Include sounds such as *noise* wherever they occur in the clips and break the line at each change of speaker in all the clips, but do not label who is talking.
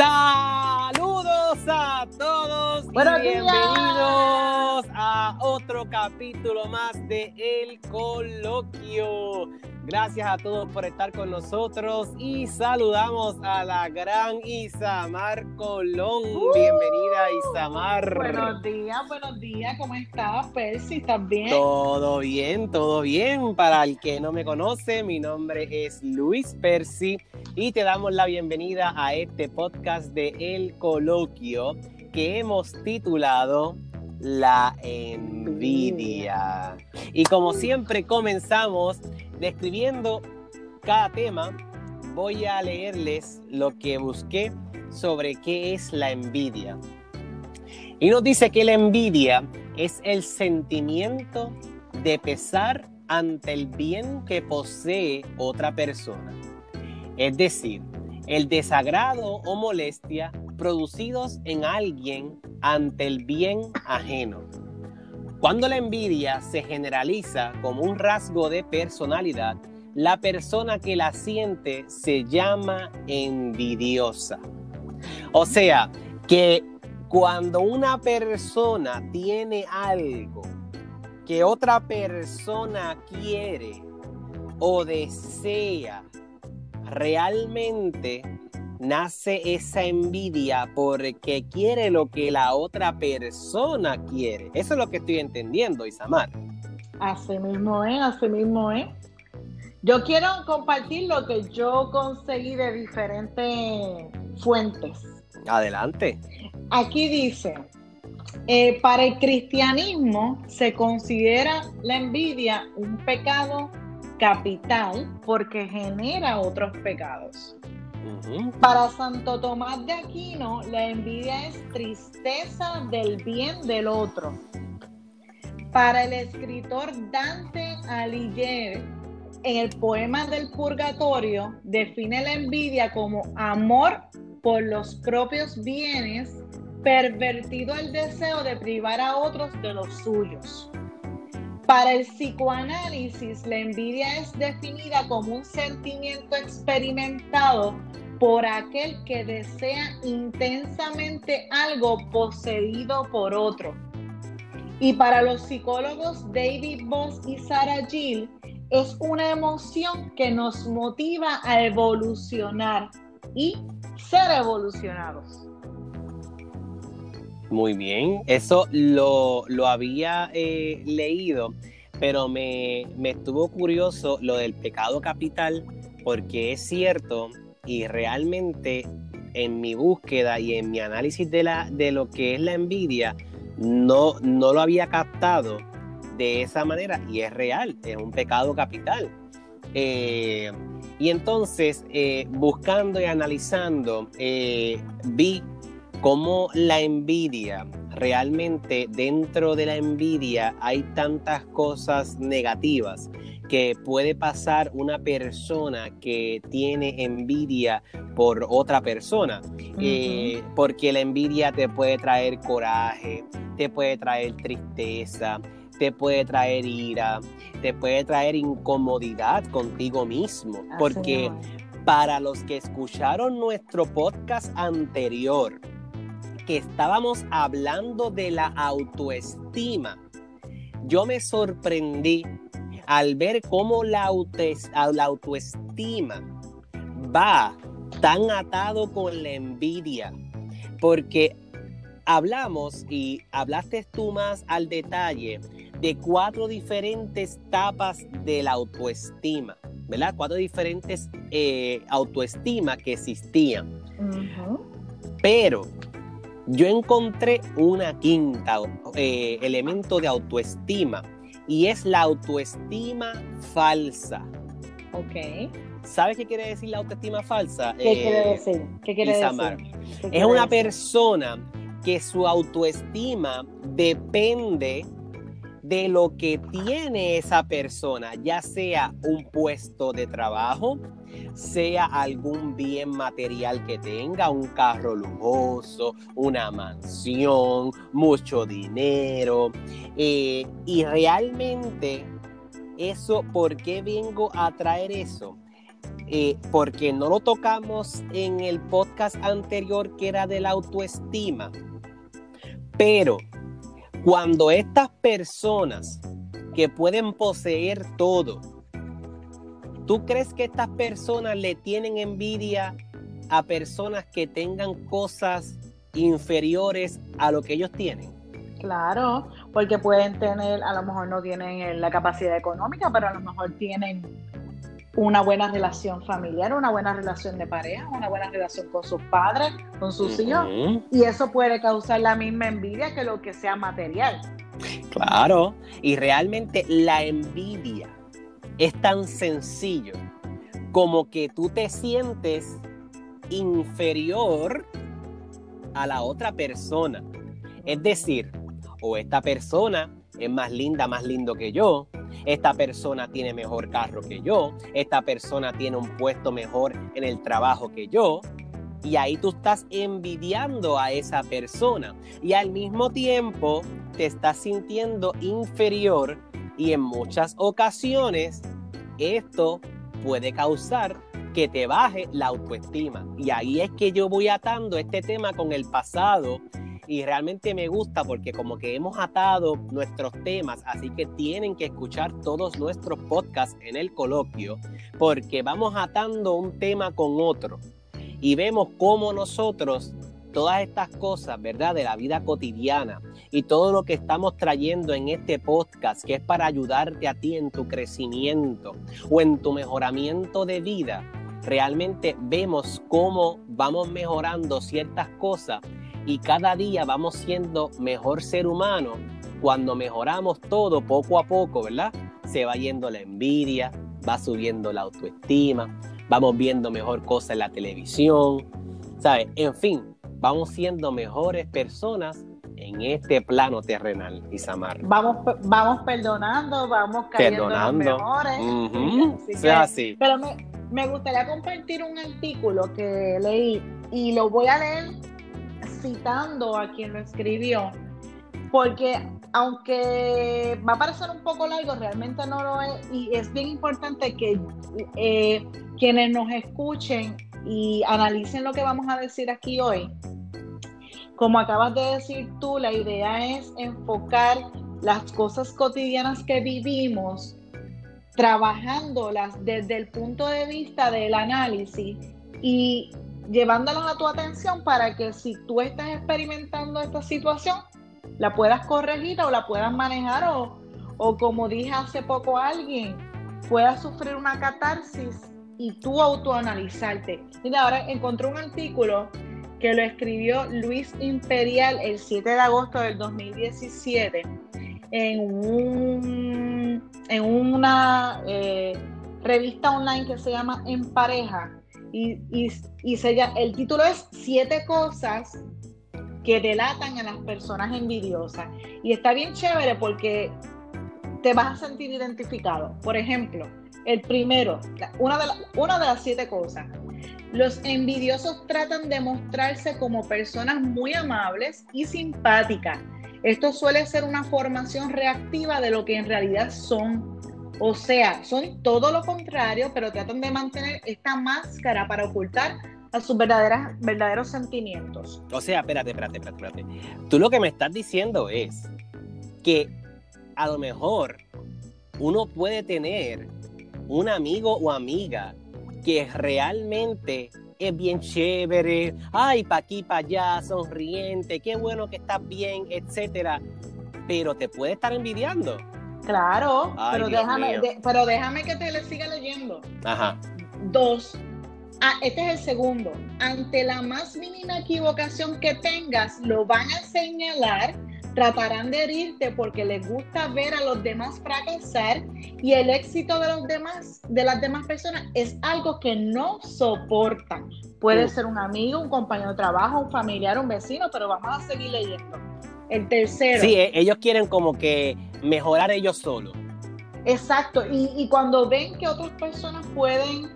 Saludos a todos
Buenos días.
Capítulo más de El Coloquio. Gracias a todos por estar con nosotros y saludamos a la gran Isamar Colón.
Uh.
Bienvenida Isamar.
Buenos días, buenos días, ¿cómo estás, Percy? ¿Estás bien?
Todo bien, todo bien. Para el que no me conoce, mi nombre es Luis Percy y te damos la bienvenida a este podcast de El Coloquio que hemos titulado La envidia. Y como siempre comenzamos describiendo cada tema, voy a leerles lo que busqué sobre qué es la envidia. Y nos dice que la envidia es el sentimiento de pesar ante el bien que posee otra persona. Es decir, el desagrado o molestia producidos en alguien ante el bien ajeno. Cuando la envidia se generaliza como un rasgo de personalidad, la persona que la siente se llama envidiosa. O sea, que cuando una persona tiene algo que otra persona quiere o desea, realmente nace esa envidia porque quiere lo que la otra persona quiere. Eso es lo que estoy entendiendo, Isamar.
Así mismo es, así mismo es. Yo quiero compartir lo que yo conseguí de diferentes fuentes.
Adelante.
Aquí dice, eh, para el cristianismo se considera la envidia un pecado capital porque genera otros pecados. Para Santo Tomás de Aquino, la envidia es tristeza del bien del otro. Para el escritor Dante Alighieri, en el poema del Purgatorio, define la envidia como amor por los propios bienes, pervertido el deseo de privar a otros de los suyos. Para el psicoanálisis, la envidia es definida como un sentimiento experimentado por aquel que desea intensamente algo poseído por otro. Y para los psicólogos David Boss y Sarah Gill, es una emoción que nos motiva a evolucionar y ser evolucionados.
Muy bien, eso lo, lo había eh, leído, pero me, me estuvo curioso lo del pecado capital, porque es cierto y realmente en mi búsqueda y en mi análisis de, la, de lo que es la envidia, no, no lo había captado de esa manera y es real, es un pecado capital. Eh, y entonces, eh, buscando y analizando, vi cómo la envidia, realmente dentro de la envidia hay tantas cosas negativas que puede pasar una persona que tiene envidia por otra persona, Eh, porque la envidia te puede traer coraje, te puede traer tristeza, te puede traer ira, te puede traer incomodidad contigo mismo,
Así
porque para los que escucharon nuestro podcast anterior, que estábamos hablando de la autoestima, yo me sorprendí al ver cómo la, autoestima va tan atado con la envidia, porque hablamos y hablaste tú más al detalle de cuatro diferentes etapas de la autoestima, ¿verdad? Cuatro diferentes eh, autoestima que existían. Pero yo encontré una quinta eh, elemento de autoestima y es la autoestima falsa.
Ok.
¿Sabes qué quiere decir la autoestima falsa?
¿Qué
Eh,
quiere decir? ¿Qué quiere
Isamar.
decir? ¿Qué
Es
quiere
una
decir?
persona que su autoestima depende de lo que tiene esa persona, ya sea un puesto de trabajo, sea algún bien material que tenga, un carro lujoso, una mansión, mucho dinero. eh, y realmente eso, ¿por qué vengo a traer eso? eh, porque no lo tocamos en el podcast anterior que era de la autoestima. Pero cuando estas personas que pueden poseer todo, ¿tú crees que estas personas le tienen envidia a personas que tengan cosas inferiores a lo que ellos tienen?
Claro, porque pueden tener, a lo mejor no tienen la capacidad económica, pero a lo mejor tienen una buena relación familiar, una buena relación de pareja, una buena relación con sus padres, con sus hijos, y eso puede causar la misma envidia que lo que sea material.
Claro, y realmente la envidia es tan sencillo como que tú te sientes inferior a la otra persona. Es decir, o esta persona es más linda, más lindo que yo, esta persona tiene mejor carro que yo, esta persona tiene un puesto mejor en el trabajo que yo, y ahí tú estás envidiando a esa persona. Y al mismo tiempo te estás sintiendo inferior. Y en muchas ocasiones esto puede causar que te baje la autoestima. Y ahí es que yo voy atando este tema con el pasado y realmente me gusta porque como que hemos atado nuestros temas, así que tienen que escuchar todos nuestros podcasts en el coloquio porque vamos atando un tema con otro y vemos cómo nosotros todas estas cosas, ¿verdad? De la vida cotidiana y todo lo que estamos trayendo en este podcast, que es para ayudarte a ti en tu crecimiento o en tu mejoramiento de vida, realmente vemos cómo vamos mejorando ciertas cosas y cada día vamos siendo mejor ser humano cuando mejoramos todo poco a poco, ¿verdad? Se va yendo la envidia, va subiendo la autoestima, vamos viendo mejor cosas en la televisión, ¿sabes? En fin, vamos siendo mejores personas en este plano terrenal, Isamar.
Vamos, vamos perdonando, vamos cayendo perdonando. mejores. *laughs*
así.
Pero me, me gustaría compartir un artículo que leí y lo voy a leer citando a quien lo escribió, porque aunque va a parecer un poco largo, realmente no lo es, y es bien importante que eh, quienes nos escuchen y analicen lo que vamos a decir aquí hoy. Como acabas de decir tú, la idea es enfocar las cosas cotidianas que vivimos, trabajándolas desde el punto de vista del análisis y llevándolas a tu atención para que si tú estás experimentando esta situación, la puedas corregir o la puedas manejar o, o como dije hace poco alguien, puedas sufrir una catarsis y tú autoanalizarte. Mira, ahora encontré un artículo que lo escribió Luis Imperial el 7 de agosto del 2017 en, un, en una eh, revista online que se llama En Pareja y, y, se, el título es Siete cosas que delatan a las personas envidiosas. Y está bien chévere porque te vas a sentir identificado. Por ejemplo, el primero, una de, una de las siete cosas. Los envidiosos tratan de mostrarse como personas muy amables y simpáticas. Esto suele ser una formación reactiva de lo que en realidad son. O sea, son todo lo contrario, pero tratan de mantener esta máscara para ocultar a sus verdaderos sentimientos.
O sea, espérate, espérate, espérate, espérate. Tú lo que me estás diciendo es que a lo mejor uno puede tener un amigo o amiga que realmente es bien chévere, ay, pa' aquí, pa' allá, sonriente, qué bueno que estás bien, etcétera, pero te puede estar envidiando.
Claro, pero, déjame, pero déjame que te le siga leyendo.
Ajá.
Dos, ah, este es el segundo. Ante la más mínima equivocación que tengas, lo van a señalar, tratarán de herirte porque les gusta ver a los demás fracasar y el éxito de los demás, de las demás personas, es algo que no soportan. Puede ser un amigo, un compañero de trabajo, un familiar, un vecino, pero vamos a seguir leyendo. El tercero.
Sí, e, ellos quieren como que mejorar ellos solos.
Exacto, y, cuando ven que otras personas pueden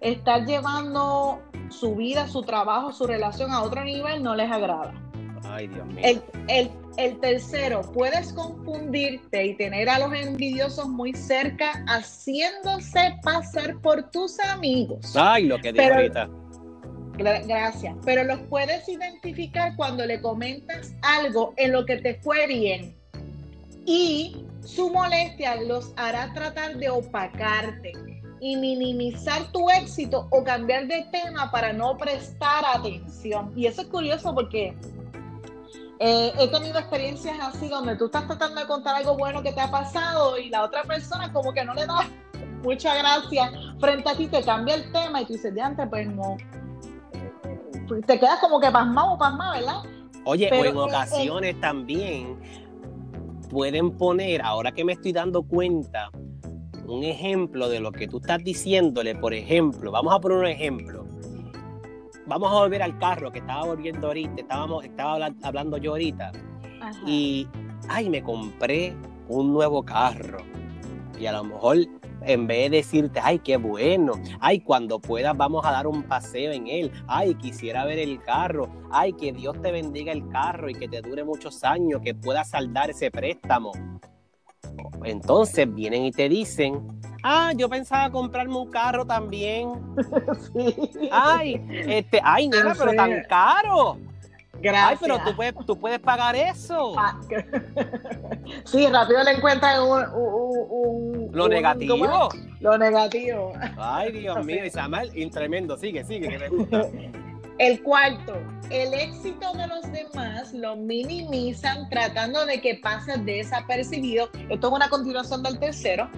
estar llevando su vida, su trabajo, su relación a otro nivel, no les agrada.
Ay, Dios mío.
El, el, el, tercero, puedes confundirte y tener a los envidiosos muy cerca haciéndose pasar por tus amigos.
Ay, lo que digo ahorita.
Gracias. Pero los puedes identificar cuando le comentas algo en lo que te fue bien. Y su molestia los hará tratar de opacarte y minimizar tu éxito o cambiar de tema para no prestar atención. Y eso es curioso porque eh, he tenido experiencias así donde tú estás tratando de contar algo bueno que te ha pasado y la otra persona como que no le da *laughs* mucha gracia frente a ti, te cambia el tema y tú dices, de antes, pues no. Te quedas como que pasmado o pasmado, ¿verdad?
Oye, o en ocasiones también pueden poner, ahora que me estoy dando cuenta, un ejemplo de lo que tú estás diciéndole, por ejemplo, vamos a poner un ejemplo. Vamos a volver al carro que estaba volviendo ahorita, estábamos, estaba hablando yo ahorita. Y, ay, me compré un nuevo carro. Y a lo mejor en vez de decirte, ay, qué bueno, ay, cuando puedas vamos a dar un paseo en él, ay, quisiera ver el carro, ay, que Dios te bendiga el carro y que te dure muchos años, que puedas saldar ese préstamo. Entonces vienen y te dicen, ah, yo pensaba comprarme un carro también. *laughs* Ay, este, ay, nena, pero tan caro. Gracias. Ay, pero tú puedes, tú puedes pagar eso. Ah, *laughs*
sí, rápido le encuentran un,
lo negativo.
Lo negativo.
Ay, Dios *laughs* mío, y tremendo. Sigue, sigue, que me
gusta. *laughs* El cuarto, el éxito de los demás lo minimizan tratando de que pase desapercibido. Esto es una continuación del tercero.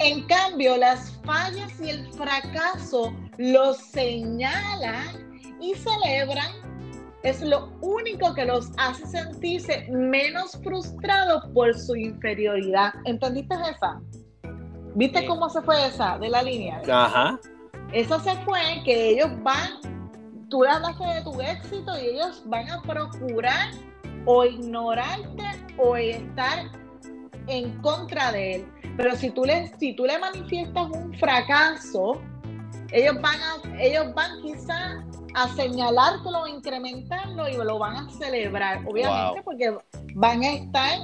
En cambio, las fallas y el fracaso los señalan y celebran es lo único que los hace sentirse menos frustrados por su inferioridad. ¿Entendiste esa? ¿Viste cómo se fue esa de la línea?
Ajá.
Eso se fue que ellos van, tú le hablaste de tu éxito y ellos van a procurar o ignorarte o estar en contra de él. Pero si tú le, si tú le manifiestas un fracaso, ellos van a, ellos van quizás a señalártelo, a incrementarlo y lo van a celebrar, obviamente, porque van a estar...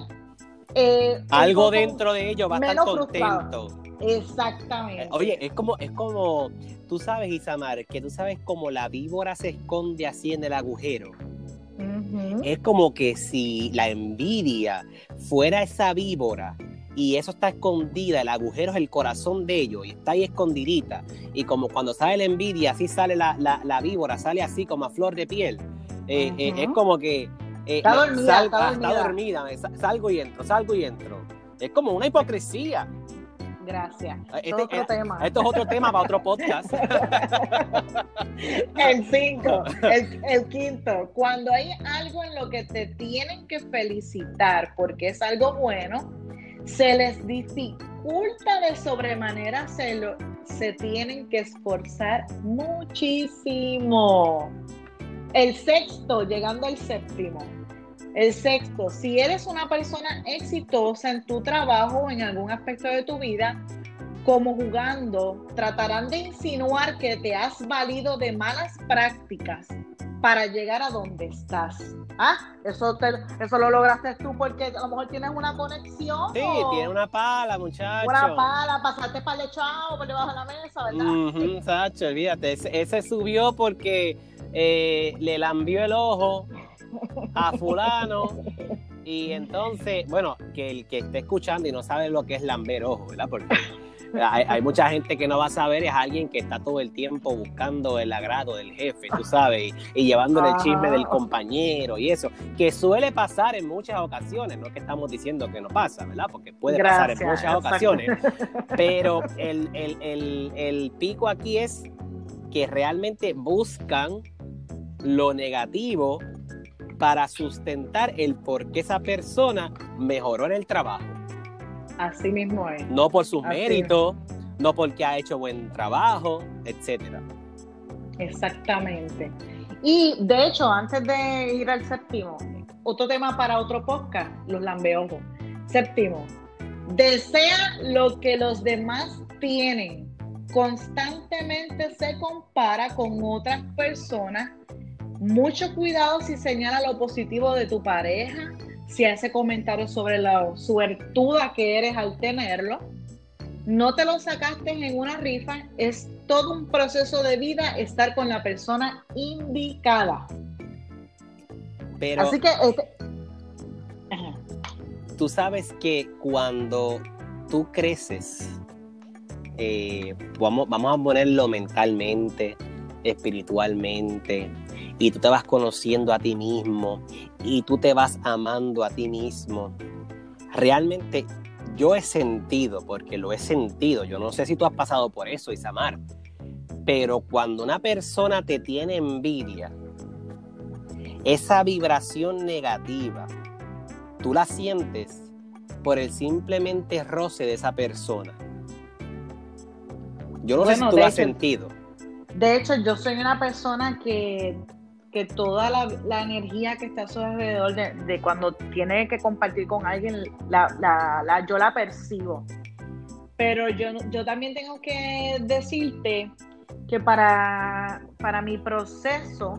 Eh, Algo dentro de ellos va a estar contento.
Exactamente. Eh,
oye, es como, es como, tú sabes, Isamar, que tú sabes cómo la víbora se esconde así en el agujero. Es como que si la envidia fuera esa víbora y eso está escondida, el agujero es el corazón de ellos y está ahí escondidita. Y como cuando sale la envidia, así sale la, la, víbora, sale así como a flor de piel. Eh, eh, es como que...
Eh, está, dormida, está,
dormida. salgo y entro, salgo y entro. Es como una hipocresía.
Gracias. Este, esto,
otro tema. esto es otro tema para otro podcast. *laughs*
el cinco, el, el, quinto, cuando hay algo en lo que te tienen que felicitar porque es algo bueno, se les dificulta de sobremanera hacerlo, se tienen que esforzar muchísimo. El sexto, llegando al séptimo. El sexto, si eres una persona exitosa en tu trabajo o en algún aspecto de tu vida, como jugando, tratarán de insinuar que te has valido de malas prácticas para llegar a donde estás. Ah, eso, eso lo lograste tú porque a lo mejor tienes una conexión.
Sí, tiene una pala, muchacho.
Una pala, pasaste para el echado por debajo de la mesa, ¿verdad?
Sacho, olvídate. Ese, subió porque eh, le lambió el ojo a *laughs* fulano. Y entonces, bueno, que el que esté escuchando y no sabe lo que es lamber ojo, ¿verdad? Porque hay, mucha gente que no va a saber, es alguien que está todo el tiempo buscando el agrado del jefe, tú sabes, y, llevándole el chisme del compañero y eso, que suele pasar en muchas ocasiones, no que estamos diciendo que no pasa, ¿verdad? Porque puede pasar en muchas ocasiones, *laughs* pero el, el pico aquí es que realmente buscan lo negativo para sustentar el por qué esa persona mejoró en el trabajo.
Así mismo es.
No por sus méritos, no porque ha hecho buen trabajo, etcétera.
Exactamente. Y de hecho, antes de ir al séptimo, otro tema para otro podcast, los lambeojos. Séptimo, desea lo que los demás tienen. Constantemente se compara con otras personas mucho cuidado si señala lo positivo de tu pareja, si hace comentarios sobre la suertuda que eres al tenerlo. No te lo sacaste en una rifa, es todo un proceso de vida estar con la persona indicada.
Pero
Así que este-
tú sabes que cuando tú creces, eh, vamos, vamos a ponerlo mentalmente, espiritualmente, y tú te vas conociendo a ti mismo, y tú te vas amando a ti mismo. Realmente yo he sentido, porque lo he sentido, yo no sé si tú has pasado por eso, Isamar, pero cuando una persona te tiene envidia, esa vibración negativa, tú la sientes por el simplemente roce de esa persona. Yo no sé si tú lo has
hecho-
sentido.
De hecho, yo soy una persona que, que toda la, la energía que está a su alrededor de, de cuando tiene que compartir con alguien, la, la- la- yo la percibo. Pero yo, yo también tengo que decirte que para, para mi proceso,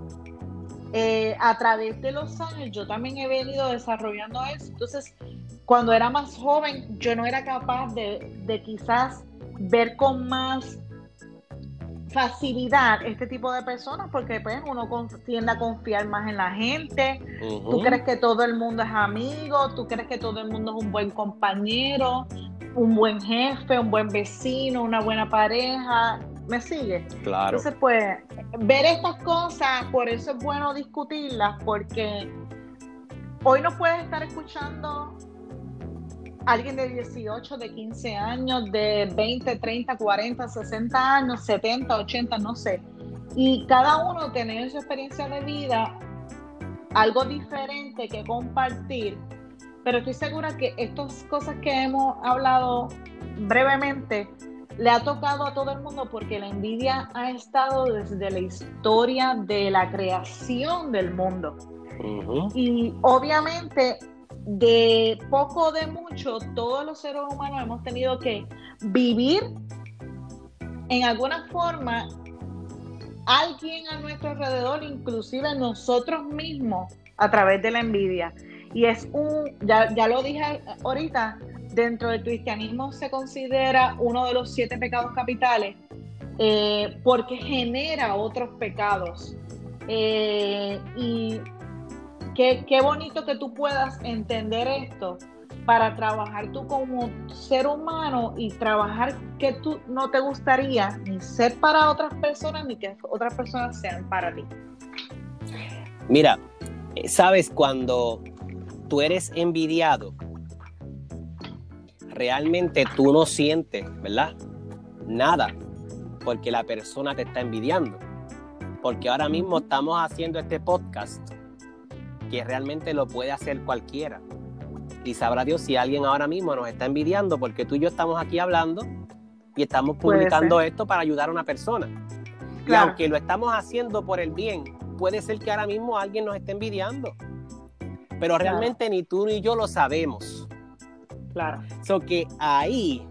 eh, a través de los años, yo también he venido desarrollando eso. Entonces, cuando era más joven, yo no era capaz de, de quizás ver con más facilidad este tipo de personas porque pues uno con- tiende a confiar más en la gente,
Ujú.
tú crees que todo el mundo es amigo, tú crees que todo el mundo es un buen compañero, un buen jefe, un buen vecino, una buena pareja, ¿me sigue?
Claro.
Entonces pues ver estas cosas, por eso es bueno discutirlas porque hoy no puedes estar escuchando alguien de 18, de 15 años, de 20, 30, 40, 60 años, 70, 80, no sé. Y cada uno tiene en su experiencia de vida algo diferente que compartir. Pero estoy segura que estas cosas que hemos hablado brevemente le ha tocado a todo el mundo porque la envidia ha estado desde la historia de la creación del mundo. Y obviamente, de poco o de mucho, todos los seres humanos hemos tenido que vivir en alguna forma alguien a nuestro alrededor, inclusive nosotros mismos, a través de la envidia. Y es un, ya, ya lo dije ahorita, dentro del cristianismo se considera uno de los siete pecados capitales eh, porque genera otros pecados. Eh, y qué, qué bonito que tú puedas entender esto para trabajar tú como ser humano y trabajar que tú no te gustaría ni ser para otras personas ni que otras personas sean para ti.
Mira, sabes cuando tú eres envidiado, realmente tú no sientes, ¿verdad? Nada, porque la persona te está envidiando. Porque ahora mismo estamos haciendo este podcast que realmente lo puede hacer cualquiera. Y sabrá Dios si alguien ahora mismo nos está envidiando porque tú y yo estamos aquí hablando y estamos publicando esto para ayudar a una persona. Y
Claro.
aunque lo estamos haciendo por el bien, puede ser que ahora mismo alguien nos esté envidiando. Pero realmente ni tú ni yo lo sabemos.
Claro.
So que ahí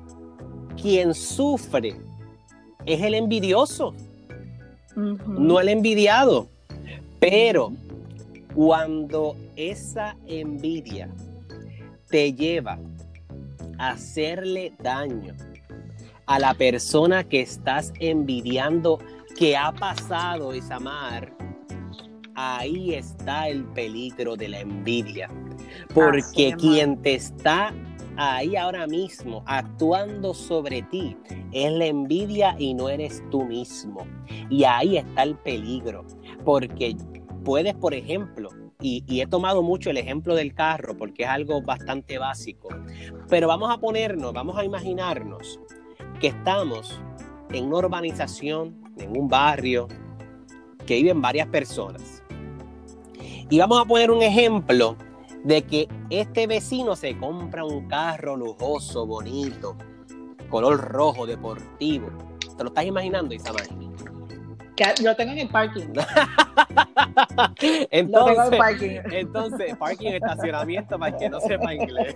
quien sufre es el envidioso, no el envidiado. Pero cuando esa envidia te lleva a hacerle daño a la persona que estás envidiando, que ha pasado, Isamar, ahí está el peligro de la envidia. Porque quien te está ahí ahora mismo actuando sobre ti es la envidia y no eres tú mismo. Y ahí está el peligro. Porque puedes, por ejemplo, y, he tomado mucho el ejemplo del carro porque es algo bastante básico, pero vamos a ponernos, vamos a imaginarnos que estamos en una urbanización, en un barrio, que viven varias personas. Y vamos a poner un ejemplo de que este vecino se compra un carro lujoso, bonito, color rojo, deportivo. ¿Te lo estás imaginando, Isamar?
Que lo tengo en el parking. *laughs* Lo tengo en
Entonces,
el parking.
entonces, parking, estacionamiento, para que no sepa inglés.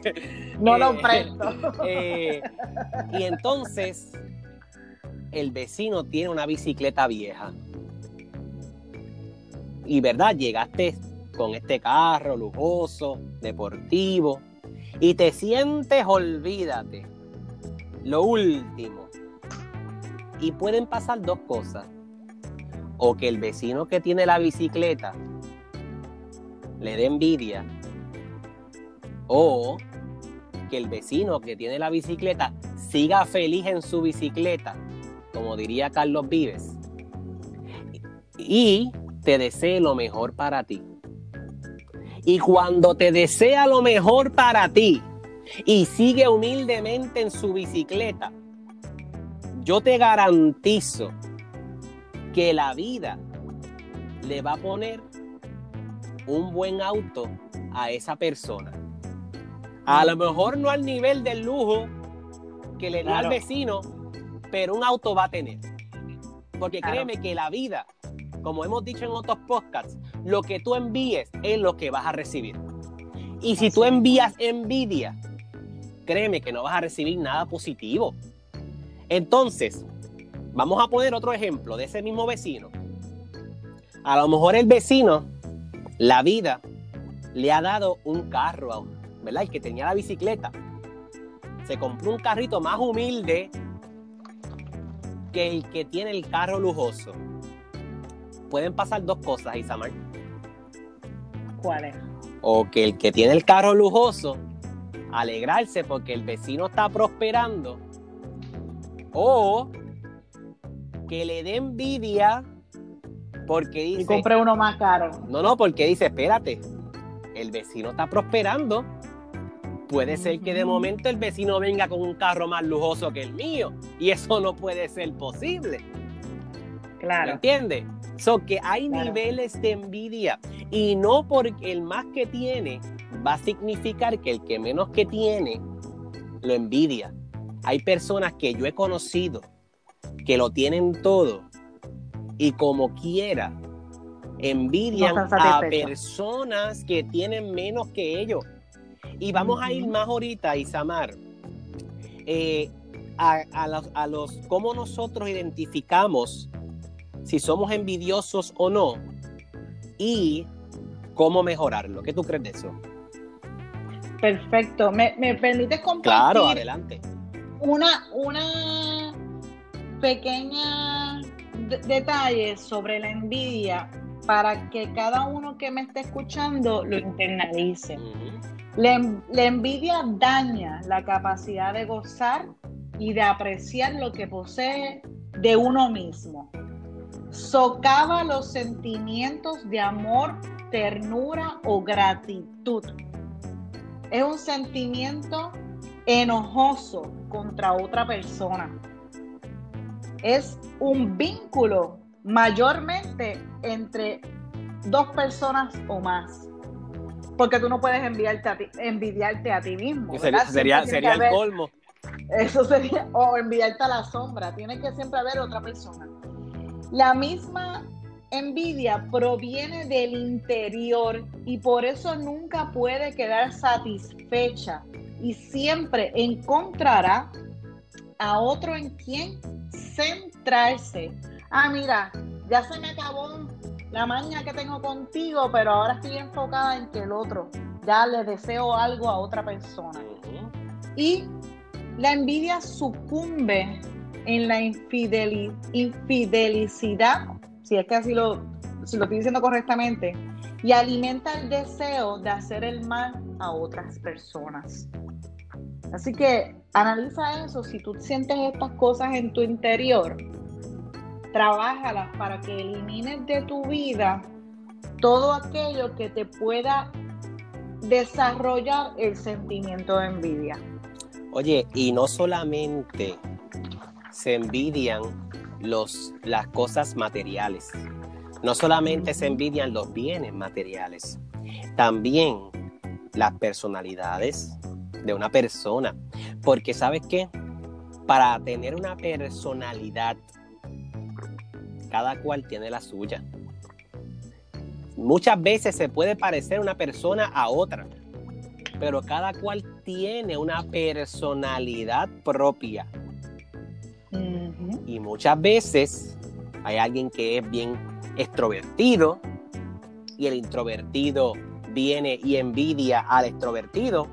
No lo
Eh,
presto.
eh, y entonces, el vecino tiene una bicicleta vieja. y verdad, llegaste con este carro lujoso, deportivo, y te sientes, olvídate, lo último. Y pueden pasar dos cosas. O que el vecino que tiene la bicicleta le dé envidia. O que el vecino que tiene la bicicleta siga feliz en su bicicleta, como diría Carlos Vives. Y te desee lo mejor para ti. Y cuando te desea lo mejor para ti y sigue humildemente en su bicicleta, yo te garantizo que la vida le va a poner un buen auto a esa persona. A lo mejor no al nivel del lujo que le da al vecino, pero un auto va a tener. Porque créeme que la vida, como hemos dicho en otros podcasts, lo que tú envíes es lo que vas a recibir. Y si tú envías envidia, créeme que no vas a recibir nada positivo. Entonces, vamos a poner otro ejemplo de ese mismo vecino. A lo mejor el vecino, la vida, le ha dado un carro, ¿verdad? El que tenía la bicicleta. Se compró un carrito más humilde que el que tiene el carro lujoso. Pueden pasar dos cosas, Isamar.
¿Cuáles?
O que el que tiene el carro lujoso, alegrarse porque el vecino está prosperando. O que le dé envidia porque dice...
Y compre uno más caro.
No, no, porque dice, espérate, el vecino está prosperando. Puede ser que de momento el vecino venga con un carro más lujoso que el mío. Y eso no puede ser posible.
Claro.
¿Me entiendes? So que hay niveles de envidia. Y no porque el más que tiene va a significar que el que menos que tiene lo envidia. Hay personas que yo he conocido que lo tienen todo y como quiera envidian a personas que tienen menos que ellos. Y vamos a ir más ahorita, Isamar, eh, a, a, los, a los cómo nosotros identificamos si somos envidiosos o no y cómo mejorarlo. ¿Qué tú crees de eso?
Perfecto. ¿Me, me permites compartir?
Claro, adelante.
Una, una pequeña detalle sobre la envidia para que cada uno que me esté escuchando lo internalice. la, la envidia daña la capacidad de gozar y de apreciar lo que posee de uno mismo. Socava los sentimientos de amor, ternura o gratitud. Es un sentimiento enojoso contra otra persona. Es un vínculo mayormente entre dos personas o más. Porque tú no puedes enviarte a ti, envidiarte a ti mismo.
Sería, sería, el colmo.
Eso sería, o enviarte a la sombra. Tiene que siempre haber otra persona. La misma envidia proviene del interior y por eso nunca puede quedar satisfecha y siempre encontrará a otro en quien centrarse. Ah, mira, ya se me acabó la maña que tengo contigo, pero ahora estoy enfocada en que el otro, ya le deseo algo a otra persona. Y la envidia sucumbe en la infidelicidad, si es que así lo, si lo estoy diciendo correctamente, y alimenta el deseo de hacer el mal a otras personas. Así que analiza eso, si tú sientes estas cosas en tu interior, trabájalas para que elimines de tu vida todo aquello que te pueda desarrollar el sentimiento de envidia.
Oye, y no solamente se envidian los, las cosas materiales, no solamente se envidian los bienes materiales, también las personalidades de una persona. Porque sabes qué? Para tener una personalidad cada cual tiene la suya. Muchas veces se puede parecer una persona a otra, pero cada cual tiene una personalidad propia. Y muchas veces hay alguien que es bien extrovertido y el introvertido viene y envidia al extrovertido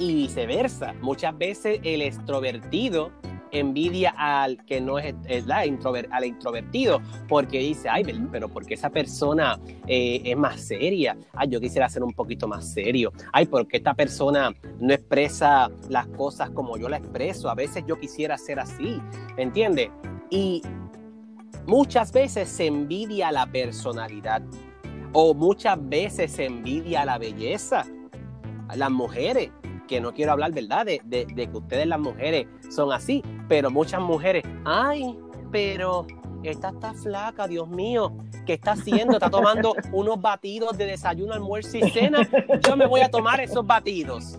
y viceversa. Muchas veces el extrovertido envidia al que no es, la al introvertido, porque dice, ay, pero porque esa persona eh, es más seria, ay, yo quisiera ser un poquito más serio, ay, porque esta persona no expresa las cosas como yo la expreso, a veces yo quisiera ser así, ¿entiendes? Y muchas veces se envidia la personalidad o muchas veces se envidia la belleza. Las mujeres, que no quiero hablar, ¿verdad? De, de, que ustedes las mujeres son así, pero muchas mujeres, ay, pero esta está flaca, Dios mío, ¿qué está haciendo? Está tomando *laughs* unos batidos de desayuno, almuerzo y cena. Yo me voy a tomar esos batidos.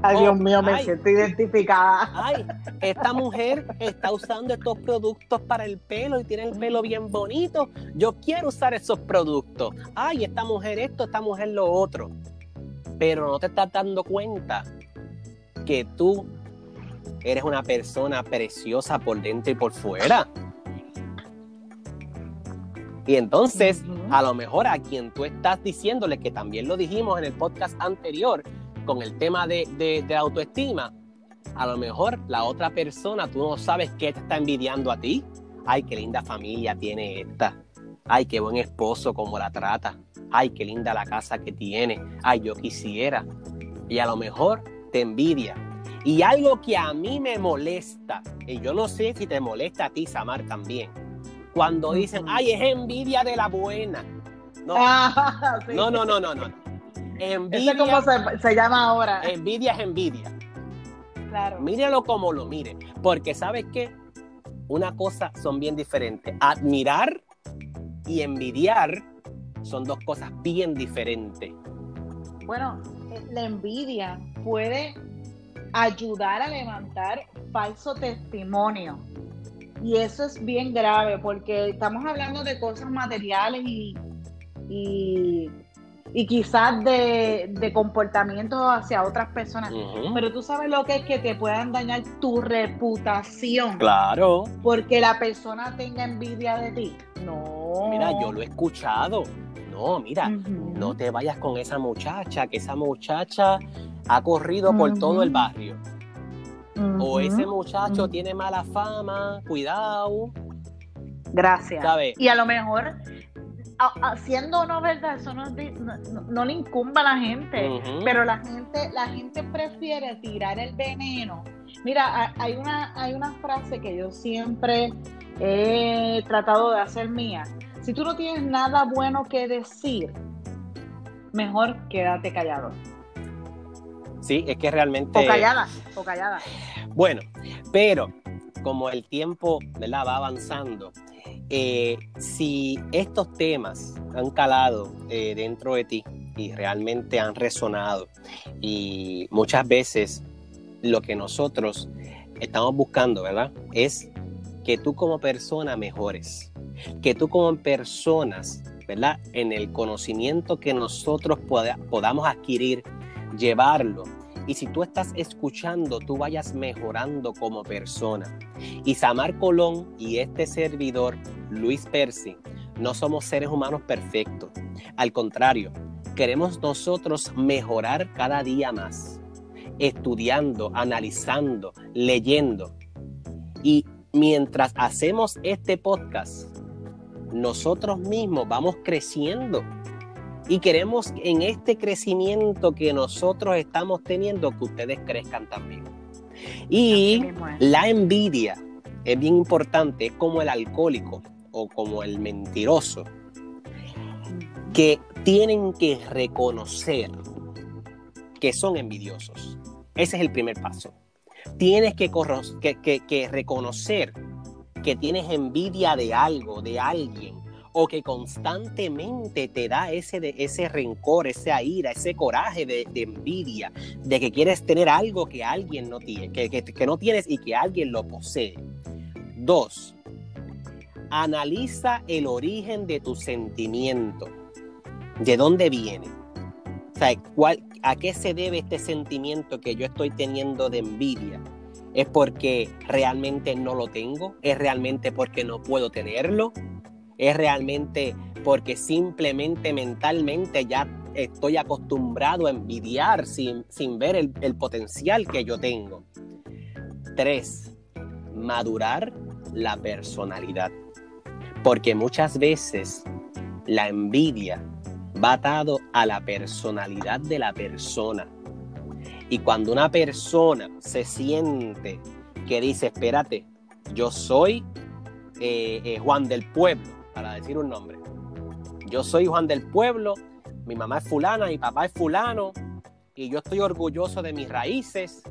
Ay, Dios mío, me siento identificada.
Ay, esta mujer está usando estos productos para el pelo y tiene el pelo bien bonito. Yo quiero usar esos productos. Ay, esta mujer esto, esta mujer lo otro. Pero no te estás dando cuenta que tú eres una persona preciosa por dentro y por fuera. Y entonces, a lo mejor a quien tú estás diciéndole, que también lo dijimos en el podcast anterior, con el tema de, de, autoestima, a lo mejor la otra persona, tú no sabes qué te está envidiando a ti. Ay, qué linda familia tiene esta. Ay, qué buen esposo, cómo la trata. Ay, qué linda la casa que tiene. Ay, yo quisiera. Y a lo mejor te envidia. Y algo que a mí me molesta, y yo no sé si te molesta a ti, Samar, también, cuando dicen, ay, es envidia de la buena. No, *laughs* ah, no, no, no, no, no.
Envidia. cómo se, llama ahora.
Envidia es envidia. Claro. Míralo como lo mire. Porque sabes que una cosa son bien diferentes. Admirar y envidiar son dos cosas bien diferentes.
Bueno, eh, la envidia puede ayudar a levantar falso testimonio. Y eso es bien grave porque estamos hablando de cosas materiales y, y y quizás de, de comportamientos hacia otras personas. Pero tú sabes lo que es que te puedan dañar tu reputación.
Claro.
Porque la persona tenga envidia de ti. No.
Mira, yo lo he escuchado. No, mira, no te vayas con esa muchacha, que esa muchacha ha corrido por todo el barrio. O ese muchacho tiene mala fama, cuidado.
Gracias. Y a lo mejor haciendo o no verdad, eso no, le incumba a la gente, pero la gente, la gente prefiere tirar el veneno. Mira, hay una, hay una frase que yo siempre he tratado de hacer mía. Si tú no tienes nada bueno que decir, mejor quédate callado.
Sí, es que realmente.
O callada, o callada.
Bueno, pero como el tiempo ¿verdad? va avanzando, eh, si estos temas han calado eh, dentro de ti y realmente han resonado y muchas veces lo que nosotros estamos buscando, ¿verdad? Es que tú como persona mejores, que tú como personas, ¿verdad? En el conocimiento que nosotros podamos adquirir, llevarlo y si tú estás escuchando, tú vayas mejorando como persona. Y Samar Colón y este servidor, Luis Percy, no somos seres humanos perfectos. Al contrario, queremos nosotros mejorar cada día más, estudiando, analizando, leyendo. Y mientras hacemos este podcast, nosotros mismos vamos creciendo y queremos en este crecimiento que nosotros estamos teniendo que ustedes crezcan también. Y la envidia es bien importante, es como el alcohólico o como el mentiroso, que tienen que reconocer que son envidiosos. Ese es el primer paso. Tienes que, que, que reconocer que tienes envidia de algo, de alguien, o que constantemente te da ese, de, ese rencor, esa ira, ese coraje de, envidia, de que quieres tener algo que alguien no tiene, que, que no tienes y que alguien lo posee. Dos, analiza el origen de tu sentimiento. ¿De dónde viene? O sea, ¿cuál, ¿a qué se debe este sentimiento que yo estoy teniendo de envidia? ¿Es porque realmente no lo tengo? ¿Es realmente porque no puedo tenerlo? es realmente porque simplemente mentalmente ya estoy acostumbrado a envidiar sin, sin ver el, el potencial que yo tengo. Tres, madurar la personalidad. Porque muchas veces la envidia va atado a la personalidad de la persona. Y cuando una persona se siente que dice, espérate, yo soy eh, eh, Juan del Pueblo, para decir un nombre. Yo soy Juan del Pueblo, mi mamá es fulana, mi papá es fulano, y yo estoy orgulloso de mis raíces,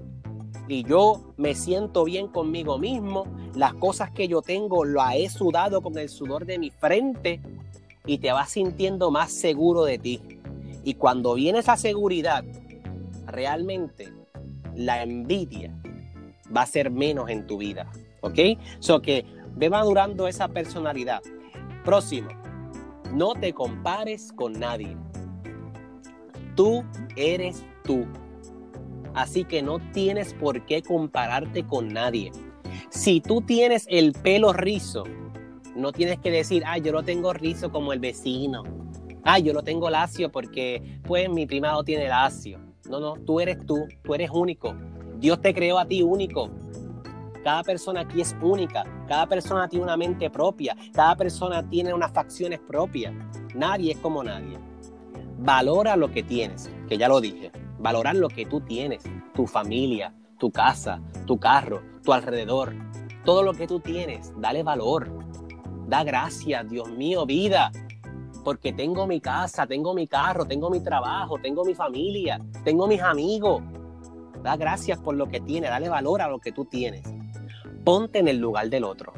y yo me siento bien conmigo mismo, las cosas que yo tengo las he sudado con el sudor de mi frente, y te vas sintiendo más seguro de ti. Y cuando viene esa seguridad, realmente la envidia va a ser menos en tu vida. ¿Ok? So que ve madurando esa personalidad. Próximo, no te compares con nadie. Tú eres tú. Así que no tienes por qué compararte con nadie. Si tú tienes el pelo rizo, no tienes que decir, ah, yo lo tengo rizo como el vecino. Ah, yo lo tengo lacio porque, pues, mi primado tiene lacio. No, no, tú eres tú, tú eres único. Dios te creó a ti único. Cada persona aquí es única. Cada persona tiene una mente propia. Cada persona tiene unas facciones propias. Nadie es como nadie. Valora lo que tienes, que ya lo dije. Valorar lo que tú tienes, tu familia, tu casa, tu carro, tu alrededor. Todo lo que tú tienes, dale valor Da gracias, Dios mío, vida, porque tengo mi casa, tengo mi carro, tengo mi trabajo, tengo mi familia, tengo mis amigos. Da gracias por lo que tienes, dale valor a lo que tú tienes. Ponte en el lugar del otro.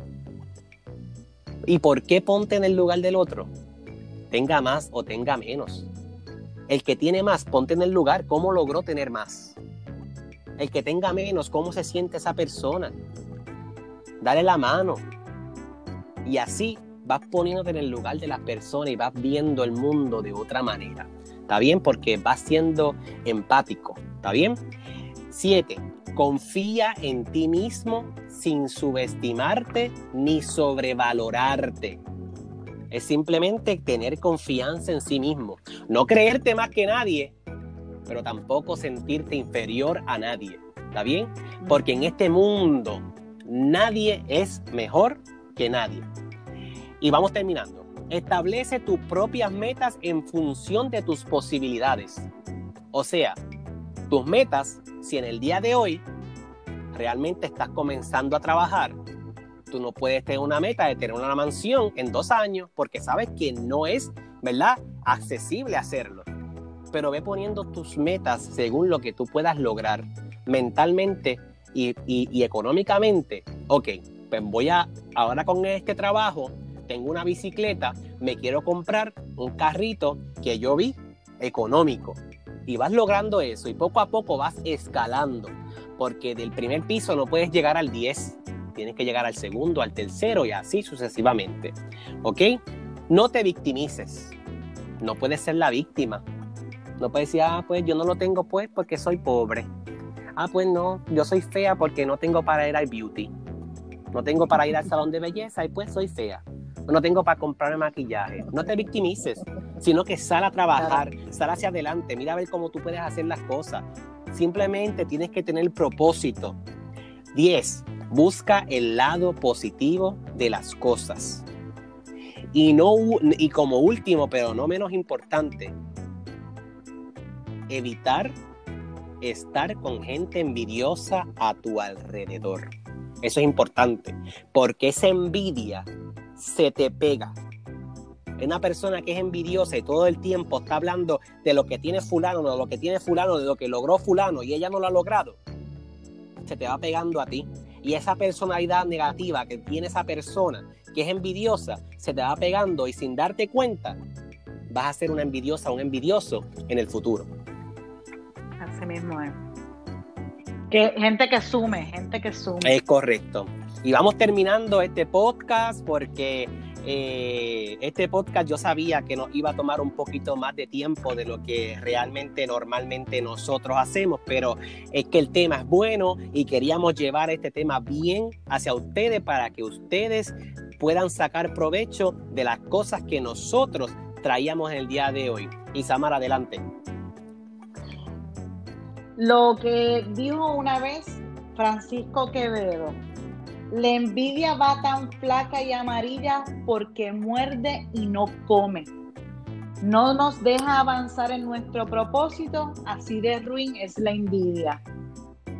¿Y por qué ponte en el lugar del otro? Tenga más o tenga menos. El que tiene más, ponte en el lugar, ¿cómo logró tener más? El que tenga menos, ¿cómo se siente esa persona? Dale la mano, y así vas poniéndote en el lugar de las personas y vas viendo el mundo de otra manera. ¿Está bien? Porque vas siendo empático. ¿Está bien? Siete, confía en ti mismo sin subestimarte ni sobrevalorarte. Es simplemente tener confianza en sí mismo. No creerte más que nadie, pero tampoco sentirte inferior a nadie. ¿Está bien? Porque en este mundo nadie es mejor que nadie. Y vamos terminando. Establece tus propias metas en función de tus posibilidades. O sea, tus metas, si en el día de hoy realmente estás comenzando a trabajar, tú no puedes tener una meta de tener una mansión en dos años porque sabes que no es, ¿verdad?, accesible hacerlo. Pero ve poniendo tus metas según lo que tú puedas lograr mentalmente y, y económicamente. Ok, pues voy a, ahora con este trabajo, tengo una bicicleta, me quiero comprar un carrito que yo vi económico. Y vas logrando eso y poco a poco vas escalando, porque del primer piso no puedes llegar al 10, tienes que llegar al segundo, al tercero y así sucesivamente. ¿Ok? No te victimices, no puedes ser la víctima. No puedes decir, ah, pues yo no lo tengo pues porque soy pobre. Ah, pues no, yo soy fea porque no tengo para ir al beauty. No tengo para ir al salón de belleza y pues soy fea. No tengo para comprarme maquillaje. No te victimices, sino que sal a trabajar, sal hacia adelante, mira a ver cómo tú puedes hacer las cosas. Simplemente tienes que tener propósito. 10. Busca el lado positivo de las cosas. Y, no, y como último, pero no menos importante, evitar estar con gente envidiosa a tu alrededor. Eso es importante, porque esa envidia se te pega. Una persona que es envidiosa y todo el tiempo está hablando de lo que tiene fulano, de lo que tiene fulano, de lo que logró fulano y ella no lo ha logrado, se te va pegando a ti. Y esa personalidad negativa que tiene esa persona que es envidiosa, se te va pegando y sin darte cuenta, vas a ser una envidiosa, un envidioso en el futuro.
Así mismo es. Que gente que sume, gente que sume.
Es correcto. Y vamos terminando este podcast porque eh, este podcast yo sabía que nos iba a tomar un poquito más de tiempo de lo que realmente normalmente nosotros hacemos, pero es que el tema es bueno y queríamos llevar este tema bien hacia ustedes para que ustedes puedan sacar provecho de las cosas que nosotros traíamos en el día de hoy. Isamar, adelante.
Lo que dijo una vez Francisco Quevedo, la envidia va tan flaca y amarilla porque muerde y no come. No nos deja avanzar en nuestro propósito, así de ruin es la envidia.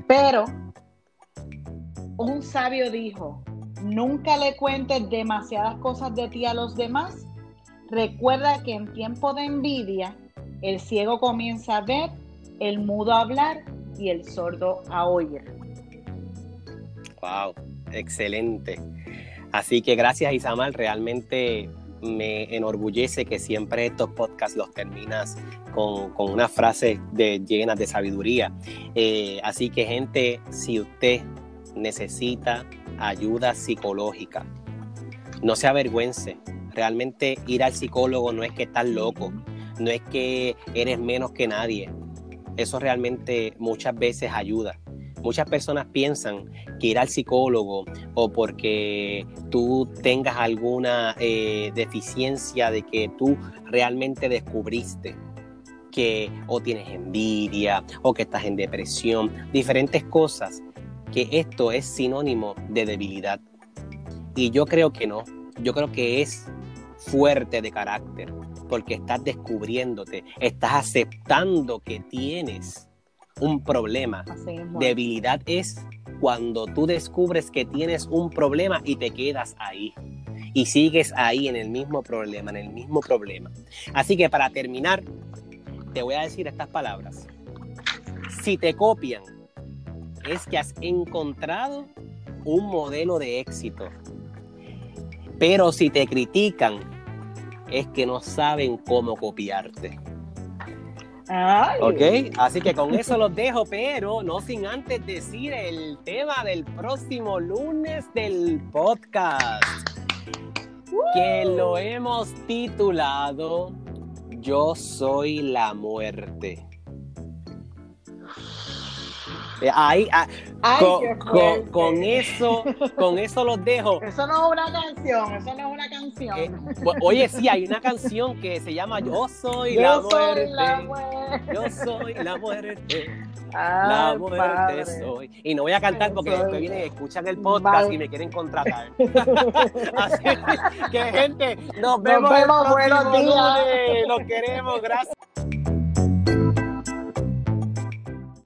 Pero un sabio dijo, nunca le cuentes demasiadas cosas de ti a los demás. Recuerda que en tiempo de envidia, el ciego comienza a ver, el mudo a hablar y el sordo a oír.
Wow, excelente. Así que gracias Isamar, realmente me enorgullece que siempre estos podcasts los terminas con, una frase de, llenas de sabiduría. Eh, así que gente, si usted necesita ayuda psicológica, no se avergüence. Realmente ir al psicólogo no es que estás loco, no es que eres menos que nadie. Eso realmente muchas veces ayuda. Muchas personas piensan que ir al psicólogo o porque tú tengas alguna eh, deficiencia de que tú realmente descubriste que o tienes envidia o que estás en depresión, diferentes cosas, que esto es sinónimo de debilidad. Y yo creo que no, yo creo que es fuerte de carácter, porque estás descubriéndote, estás aceptando que tienes un problema. Debilidad es cuando tú descubres que tienes un problema y te quedas ahí. Y sigues ahí en el mismo problema, en el mismo problema. Así que para terminar, te voy a decir estas palabras. Si te copian, es que has encontrado un modelo de éxito. Pero si te critican, es que no saben cómo copiarte. Ok, así que con eso los dejo, pero no sin antes decir el tema del próximo lunes del podcast, que lo hemos titulado Yo soy la muerte. Eh, ahí, ah, con, eso, con eso los dejo.
Eso no es una canción, eso no es una canción. Eh,
oye, sí, hay una canción que se llama Yo soy, la, muerte. Yo soy la muerte. la muerte soy. Y no voy a cantar porque después vienen escuchan el podcast y me quieren contratar. *laughs* Así que, gente, nos, vemos, buenos días. Los queremos, gracias.